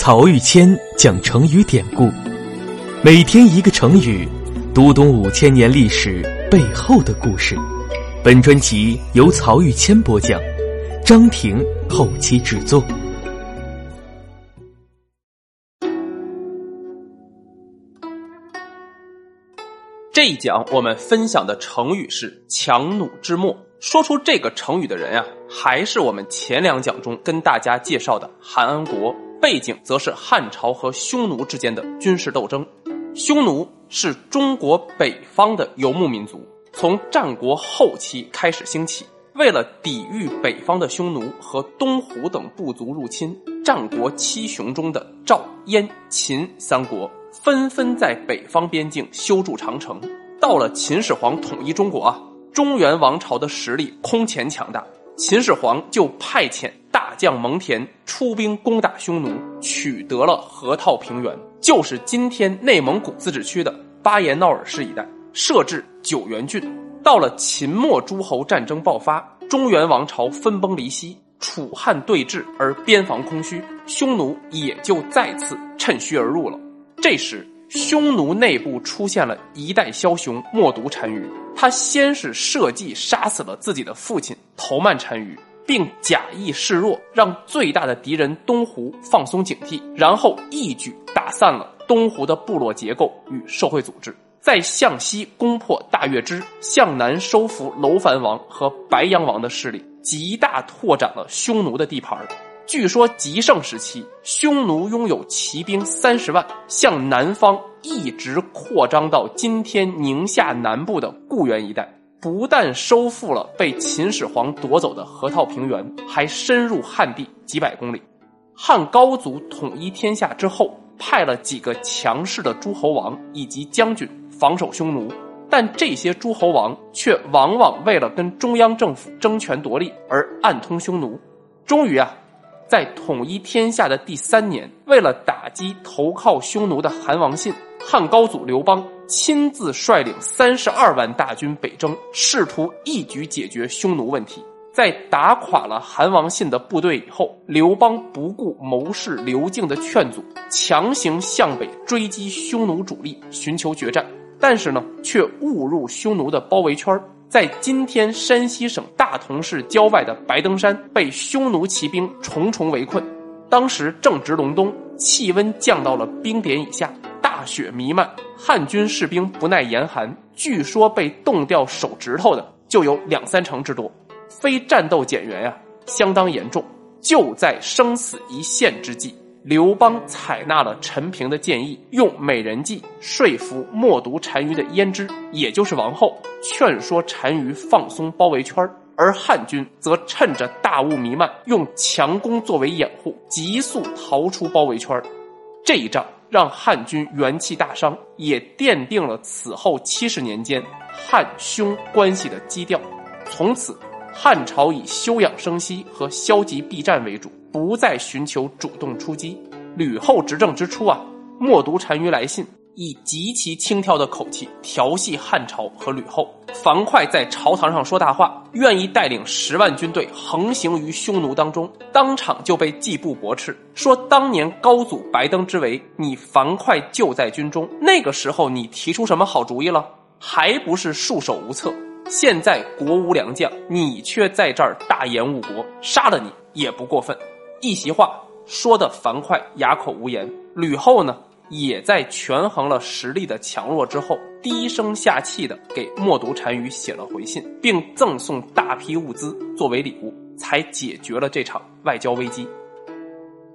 曹玉谦讲成语典故，每天一个成语，读懂五千年历史背后的故事。本专辑由曹玉谦播讲，张婷后期制作。这一讲我们分享的成语是“强弩之末”。说出这个成语的人呀，还是我们前两讲中跟大家介绍的韩安国。背景则是汉朝和匈奴之间的军事斗争。匈奴是中国北方的游牧民族，从战国后期开始兴起。为了抵御北方的匈奴和东胡等部族入侵，战国七雄中的赵、燕、秦三国纷纷在北方边境修筑长城。到了秦始皇统一中国啊。中原王朝的实力空前强大，秦始皇就派遣将蒙恬出兵攻打匈奴，取得了河套平原，就是今天内蒙古自治区的巴彦淖尔市一带，设置九原郡。到了秦末诸侯战争爆发，中原王朝分崩离析，楚汉对峙而边防空虚，匈奴也就再次趁虚而入了。这时。匈奴内部出现了一代枭雄冒毒单于，他先是设计杀死了自己的父亲头曼单于，并假意示弱，让最大的敌人东胡放松警惕，然后一举打散了东胡的部落结构与社会组织，再向西攻破大月支，向南收服楼烦王和白羊王的势力，极大拓展了匈奴的地盘。据说极盛时期，匈奴拥有骑兵三十万，向南方一直扩张到今天宁夏南部的固原一带。不但收复了被秦始皇夺走的河套平原，还深入汉地几百公里。汉高祖统一天下之后，派了几个强势的诸侯王以及将军防守匈奴，但这些诸侯王却往往为了跟中央政府争权夺利而暗通匈奴。终于啊。在统一天下的第三年，为了打击投靠匈奴的韩王信，汉高祖刘邦亲自率领三十二万大军北征，试图一举解决匈奴问题。在打垮了韩王信的部队以后，刘邦不顾谋士刘敬的劝阻，强行向北追击匈奴主力，寻求决战，但是呢，却误入匈奴的包围圈在今天山西省大同市郊外的白登山，被匈奴骑兵重重围困。当时正值隆冬，气温降到了冰点以下，大雪弥漫，汉军士兵不耐严寒，据说被冻掉手指头的就有两三成之多，非战斗减员呀，相当严重。就在生死一线之际。刘邦采纳了陈平的建议，用美人计说服默读单于的胭脂，也就是王后，劝说单于放松包围圈而汉军则趁着大雾弥漫，用强攻作为掩护，急速逃出包围圈这一仗让汉军元气大伤，也奠定了此后七十年间汉匈关系的基调。从此，汉朝以休养生息和消极避战为主。不再寻求主动出击。吕后执政之初啊，默读单于来信，以极其轻佻的口气调戏汉朝和吕后。樊哙在朝堂上说大话，愿意带领十万军队横行于匈奴当中，当场就被季布驳斥，说当年高祖白登之围，你樊哙就在军中，那个时候你提出什么好主意了？还不是束手无策。现在国无良将，你却在这儿大言误国，杀了你也不过分。一席话说的樊哙哑口无言，吕后呢也在权衡了实力的强弱之后，低声下气的给默读单于写了回信，并赠送大批物资作为礼物，才解决了这场外交危机。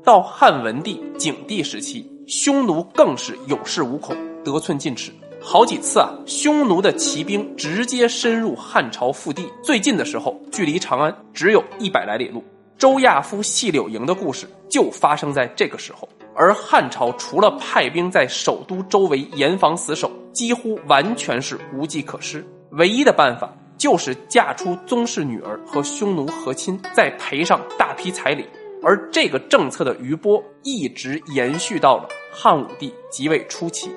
到汉文帝、景帝时期，匈奴更是有恃无恐，得寸进尺，好几次啊，匈奴的骑兵直接深入汉朝腹地，最近的时候距离长安只有一百来里路。周亚夫细柳营的故事就发生在这个时候，而汉朝除了派兵在首都周围严防死守，几乎完全是无计可施。唯一的办法就是嫁出宗室女儿和匈奴和亲，再赔上大批彩礼。而这个政策的余波一直延续到了汉武帝即位初期。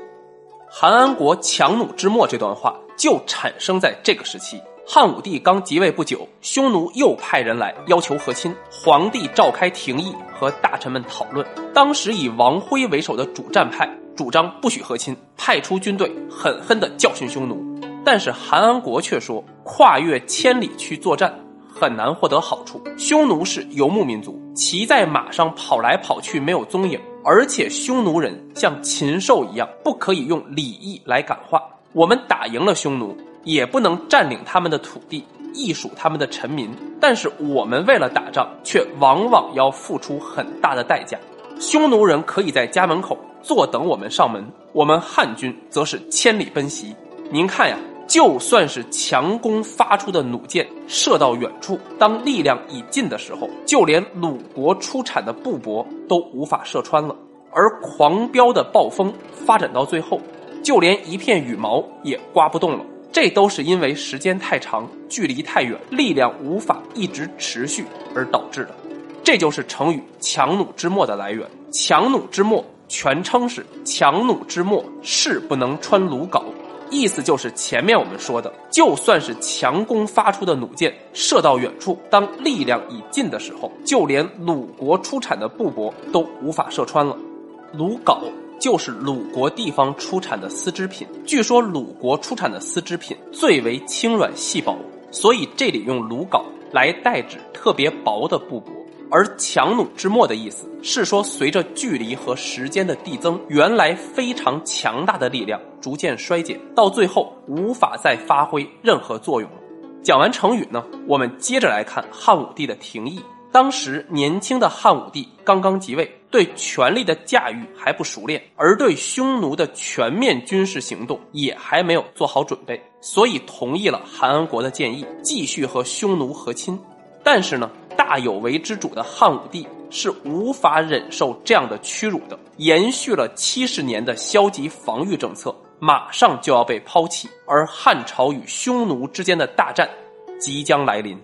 韩安国强弩之末这段话就产生在这个时期。汉武帝刚即位不久，匈奴又派人来要求和亲，皇帝召开廷议和大臣们讨论。当时以王辉为首的主战派主张不许和亲，派出军队狠狠地教训匈奴。但是韩安国却说，跨越千里去作战很难获得好处。匈奴是游牧民族，骑在马上跑来跑去没有踪影，而且匈奴人像禽兽一样，不可以用礼义来感化。我们打赢了匈奴。也不能占领他们的土地，役属他们的臣民。但是我们为了打仗，却往往要付出很大的代价。匈奴人可以在家门口坐等我们上门，我们汉军则是千里奔袭。您看呀，就算是强弓发出的弩箭射到远处，当力量已尽的时候，就连鲁国出产的布帛都无法射穿了。而狂飙的暴风发展到最后，就连一片羽毛也刮不动了。这都是因为时间太长，距离太远，力量无法一直持续而导致的。这就是成语“强弩之末”的来源。“强弩之末”全称是“强弩之末，势不能穿鲁缟”，意思就是前面我们说的，就算是强弓发出的弩箭射到远处，当力量已尽的时候，就连鲁国出产的布帛都无法射穿了。鲁缟。就是鲁国地方出产的丝织品。据说鲁国出产的丝织品最为轻软细薄，所以这里用鲁缟来代指特别薄的布帛。而强弩之末的意思是说，随着距离和时间的递增，原来非常强大的力量逐渐衰减，到最后无法再发挥任何作用了。讲完成语呢，我们接着来看汉武帝的廷议。当时年轻的汉武帝刚刚即位，对权力的驾驭还不熟练，而对匈奴的全面军事行动也还没有做好准备，所以同意了韩安国的建议，继续和匈奴和亲。但是呢，大有为之主的汉武帝是无法忍受这样的屈辱的，延续了七十年的消极防御政策，马上就要被抛弃，而汉朝与匈奴之间的大战即将来临。